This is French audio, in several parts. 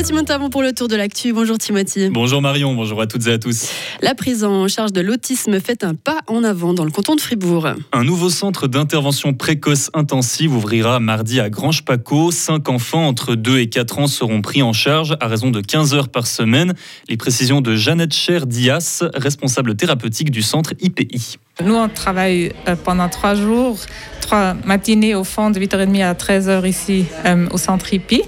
Timothy Montavon pour le tour de l'actu. Bonjour Timothy. Bonjour Marion, bonjour à toutes et à tous. La prise en charge de l'autisme fait un pas en avant dans le canton de Fribourg. Un nouveau centre d'intervention précoce intensive ouvrira mardi à Grange-Paco. Cinq enfants entre 2 et 4 ans seront pris en charge à raison de 15 heures par semaine. Les précisions de Jeannette Cher-Dias, responsable thérapeutique du centre IPI. Nous, on travaille euh, pendant trois jours, trois matinées au fond de 8h30 à 13h ici euh, au centre IPI.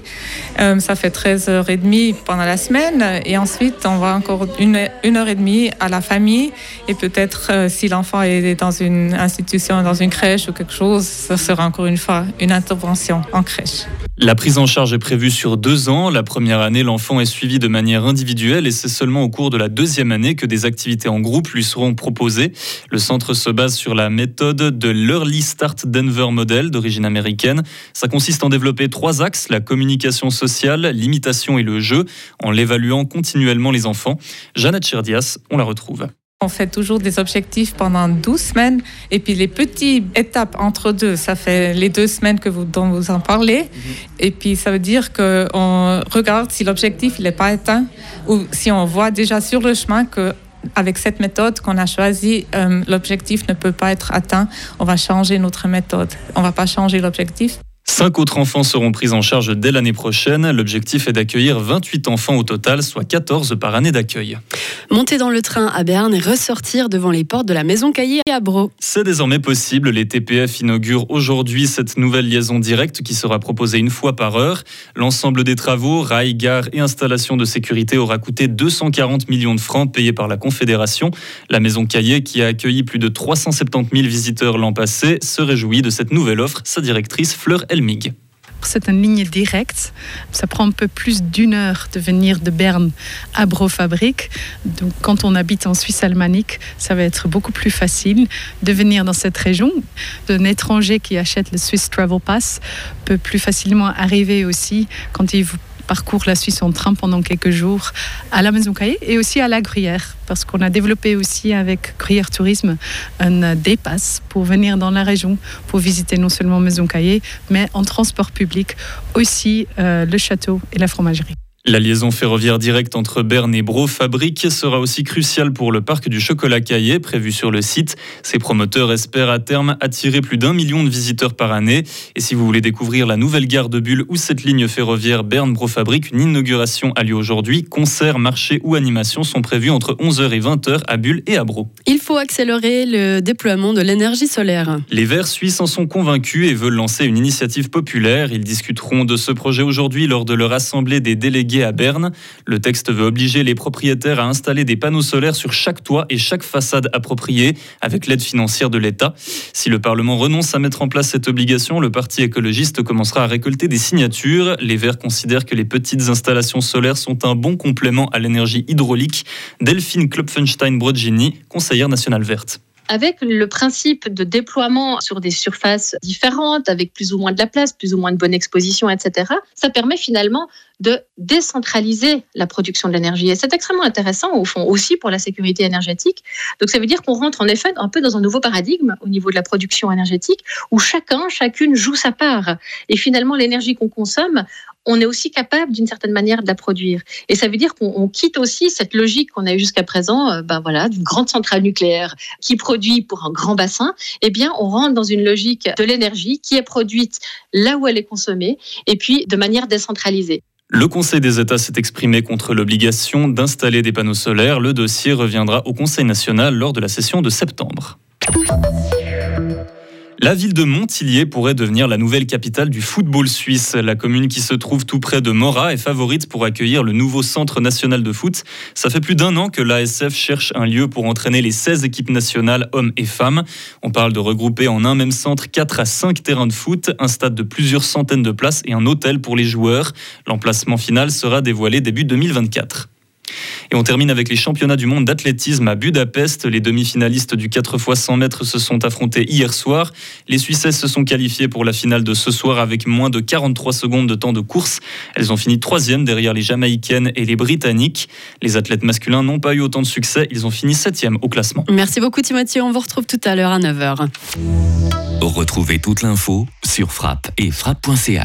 Euh, ça fait 13h30 pendant la semaine et ensuite on va encore une, une heure et demie à la famille et peut-être si l'enfant est dans une institution, dans une crèche ou quelque chose, ce sera encore une fois une intervention en crèche. La prise en charge est prévue sur deux ans. La première année, l'enfant est suivi de manière individuelle et c'est seulement au cours de la deuxième année que des activités en groupe lui seront proposées. Le centre se base sur la méthode de l'Early Start Denver Model d'origine américaine. Ça consiste en développer trois axes, la communication sociale, l'imitation et le jeu, en l'évaluant continuellement les enfants. Jeannette Cherdias, on la retrouve. On fait toujours des objectifs pendant 12 semaines et puis les petites étapes entre deux, ça fait les deux semaines que vous, dont vous en parlez. Mhm. Et puis ça veut dire qu'on regarde si l'objectif n'est pas atteint ou si on voit déjà sur le chemin que avec cette méthode qu'on a choisie, euh, l'objectif ne peut pas être atteint. On va changer notre méthode. On va pas changer l'objectif. Cinq autres enfants seront pris en charge dès l'année prochaine. L'objectif est d'accueillir 28 enfants au total, soit 14 par année d'accueil. Monter dans le train à Berne et ressortir devant les portes de la maison Caillé à Bro. C'est désormais possible. Les TPF inaugurent aujourd'hui cette nouvelle liaison directe qui sera proposée une fois par heure. L'ensemble des travaux, rails, gares et installations de sécurité aura coûté 240 millions de francs payés par la Confédération. La maison Caillé, qui a accueilli plus de 370 000 visiteurs l'an passé, se réjouit de cette nouvelle offre. Sa directrice, Fleur C'est une ligne directe. Ça prend un peu plus d'une heure de venir de Berne à Brofabrique. Donc, quand on habite en Suisse alémanique, ça va être beaucoup plus facile de venir dans cette région. Un étranger qui achète le Swiss Travel Pass peut plus facilement arriver aussi quand il vous parcourt la Suisse en train pendant quelques jours à la Maison Caillé et aussi à la Gruyère, parce qu'on a développé aussi avec Gruyère Tourisme un dépasse pour venir dans la région, pour visiter non seulement Maison Caillé, mais en transport public aussi euh, le château et la fromagerie. La liaison ferroviaire directe entre Berne et Bro Fabrique sera aussi cruciale pour le parc du chocolat caillé prévu sur le site. Ses promoteurs espèrent à terme attirer plus d'un million de visiteurs par année. Et si vous voulez découvrir la nouvelle gare de Bulle ou cette ligne ferroviaire Berne-Bro Fabrique, une inauguration a lieu aujourd'hui. Concerts, marchés ou animations sont prévus entre 11h et 20h à Bulle et à Bro. Accélérer le déploiement de l'énergie solaire. Les Verts suisses en sont convaincus et veulent lancer une initiative populaire. Ils discuteront de ce projet aujourd'hui lors de leur assemblée des délégués à Berne. Le texte veut obliger les propriétaires à installer des panneaux solaires sur chaque toit et chaque façade appropriée avec l'aide financière de l'État. Si le Parlement renonce à mettre en place cette obligation, le Parti écologiste commencera à récolter des signatures. Les Verts considèrent que les petites installations solaires sont un bon complément à l'énergie hydraulique. Delphine Klopfenstein-Brodgini, conseillère nationale Avec le principe de déploiement sur des surfaces différentes, avec plus ou moins de la place, plus ou moins de bonne exposition, etc., ça permet finalement de décentraliser la production de l'énergie. Et c'est extrêmement intéressant, au fond, aussi pour la sécurité énergétique. Donc ça veut dire qu'on rentre en effet un peu dans un nouveau paradigme au niveau de la production énergétique, où chacun, chacune joue sa part. Et finalement, l'énergie qu'on consomme, on est aussi capable d'une certaine manière de la produire. Et ça veut dire qu'on quitte aussi cette logique qu'on a eu jusqu'à présent, euh, ben voilà, d'une grande centrale nucléaire qui produit pour un grand bassin. Eh bien, on rentre dans une logique de l'énergie qui est produite là où elle est consommée et puis de manière décentralisée. Le Conseil des États s'est exprimé contre l'obligation d'installer des panneaux solaires. Le dossier reviendra au Conseil national lors de la session de septembre. La ville de Montillier pourrait devenir la nouvelle capitale du football suisse. La commune qui se trouve tout près de Mora est favorite pour accueillir le nouveau centre national de foot. Ça fait plus d'un an que l'ASF cherche un lieu pour entraîner les 16 équipes nationales, hommes et femmes. On parle de regrouper en un même centre 4 à 5 terrains de foot, un stade de plusieurs centaines de places et un hôtel pour les joueurs. L'emplacement final sera dévoilé début 2024. Et on termine avec les championnats du monde d'athlétisme à Budapest. Les demi-finalistes du 4 x 100 mètres se sont affrontés hier soir. Les Suissesses se sont qualifiées pour la finale de ce soir avec moins de 43 secondes de temps de course. Elles ont fini troisième derrière les Jamaïcaines et les Britanniques. Les athlètes masculins n'ont pas eu autant de succès. Ils ont fini septième au classement. Merci beaucoup Timothy. On vous retrouve tout à l'heure à 9h. Retrouvez toute l'info sur frappe et frappe.ch.